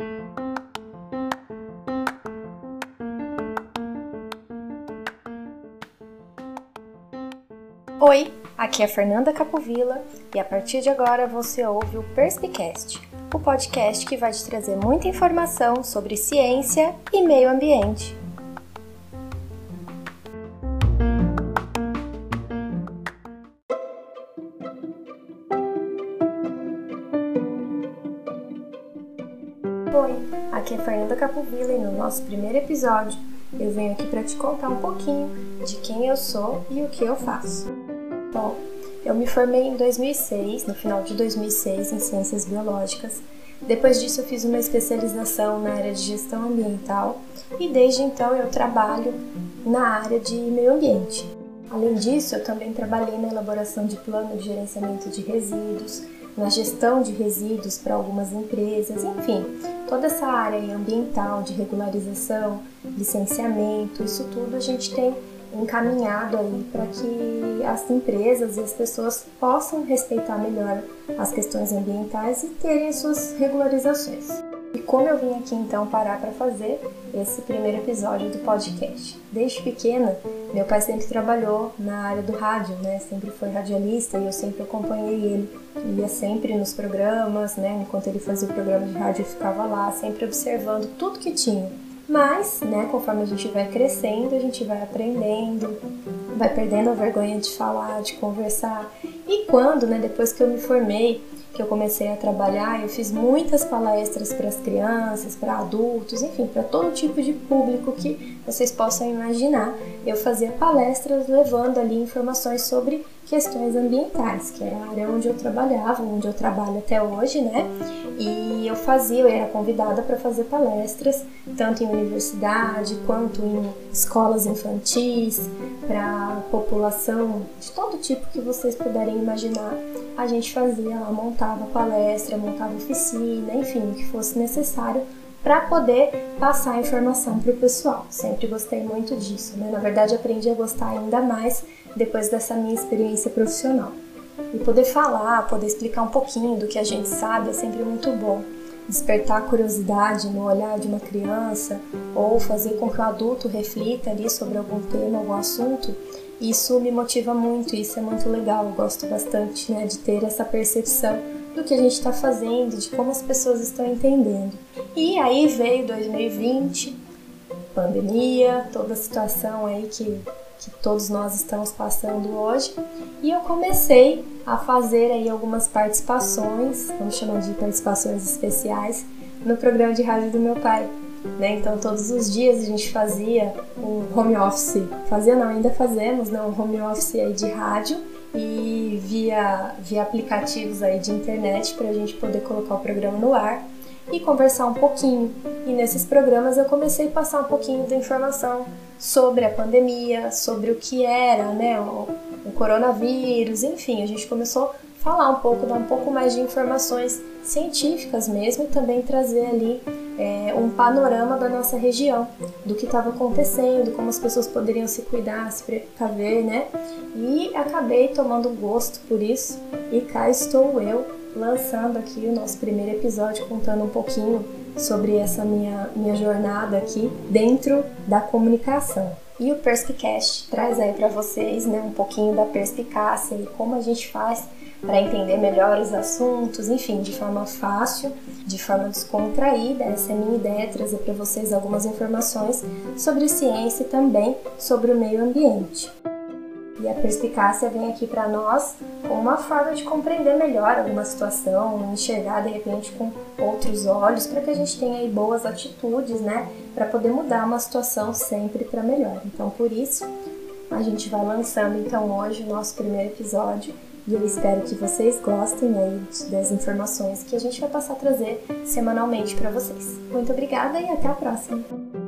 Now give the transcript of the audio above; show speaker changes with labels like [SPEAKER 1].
[SPEAKER 1] Oi, aqui é Fernanda Capovilla e a partir de agora você ouve o Perspicast, o podcast que vai te trazer muita informação sobre ciência e meio ambiente. Oi, aqui é Fernanda Capovilla e no nosso primeiro episódio eu venho aqui para te contar um pouquinho de quem eu sou e o que eu faço. Bom, eu me formei em 2006, no final de 2006, em Ciências Biológicas. Depois disso, eu fiz uma especialização na área de gestão ambiental e desde então eu trabalho na área de meio ambiente. Além disso, eu também trabalhei na elaboração de plano de gerenciamento de resíduos, na gestão de resíduos para algumas empresas, enfim, toda essa área ambiental de regularização, licenciamento, isso tudo a gente tem encaminhado aí para que as empresas e as pessoas possam respeitar melhor as questões ambientais e terem suas regularizações. E como eu vim aqui então parar para fazer esse primeiro episódio do podcast? Desde pequena, meu pai sempre trabalhou na área do rádio, né? Sempre foi radialista e eu sempre acompanhei ele. Ele ia sempre nos programas, né? Enquanto ele fazia o programa de rádio, eu ficava lá, sempre observando tudo que tinha. Mas, né, conforme a gente vai crescendo, a gente vai aprendendo, vai perdendo a vergonha de falar, de conversar. E quando, né, depois que eu me formei, que eu comecei a trabalhar, eu fiz muitas palestras para as crianças, para adultos, enfim, para todo tipo de público que vocês possam imaginar. Eu fazia palestras levando ali informações sobre questões ambientais, que era a área onde eu trabalhava, onde eu trabalho até hoje, né? E eu fazia, eu era convidada para fazer palestras, tanto em universidade quanto em escolas infantis, para população de todo tipo que vocês puderem imaginar. A gente fazia lá, montava palestra, montava oficina, enfim, o que fosse necessário para poder passar a informação para o pessoal. Sempre gostei muito disso, né? Na verdade, aprendi a gostar ainda mais depois dessa minha experiência profissional. E poder falar, poder explicar um pouquinho do que a gente sabe é sempre muito bom. Despertar curiosidade no olhar de uma criança ou fazer com que o adulto reflita ali sobre algum tema, algum assunto, isso me motiva muito, isso é muito legal. Eu gosto bastante né, de ter essa percepção do que a gente está fazendo, de como as pessoas estão entendendo. E aí veio 2020, pandemia, toda a situação aí que, que todos nós estamos passando hoje, e eu comecei a fazer aí algumas participações, vamos chamar de participações especiais, no programa de rádio do meu pai. Né? Então todos os dias a gente fazia um home office, fazia não, ainda fazemos, né? um home office aí de rádio via, via aplicativos aí de internet para a gente poder colocar o programa no ar e conversar um pouquinho. E nesses programas eu comecei a passar um pouquinho da informação sobre a pandemia, sobre o que era né, o, o coronavírus, enfim, a gente começou a falar um pouco, dar um pouco mais de informações científicas mesmo e também trazer ali é, um panorama da nossa região, do que estava acontecendo, como as pessoas poderiam se cuidar, se precaver, né? E acabei tomando gosto por isso e cá estou eu lançando aqui o nosso primeiro episódio contando um pouquinho sobre essa minha, minha jornada aqui dentro da comunicação. E o Perspicast traz aí para vocês né, um pouquinho da perspicácia e como a gente faz para entender melhor os assuntos, enfim, de forma fácil, de forma descontraída. Essa é a minha ideia, trazer para vocês algumas informações sobre ciência e também sobre o meio ambiente. E a perspicácia vem aqui para nós como uma forma de compreender melhor alguma situação, enxergar de repente com outros olhos, para que a gente tenha aí boas atitudes, né, para poder mudar uma situação sempre para melhor. Então, por isso, a gente vai lançando então hoje o nosso primeiro episódio e eu espero que vocês gostem aí das informações que a gente vai passar a trazer semanalmente para vocês. Muito obrigada e até a próxima!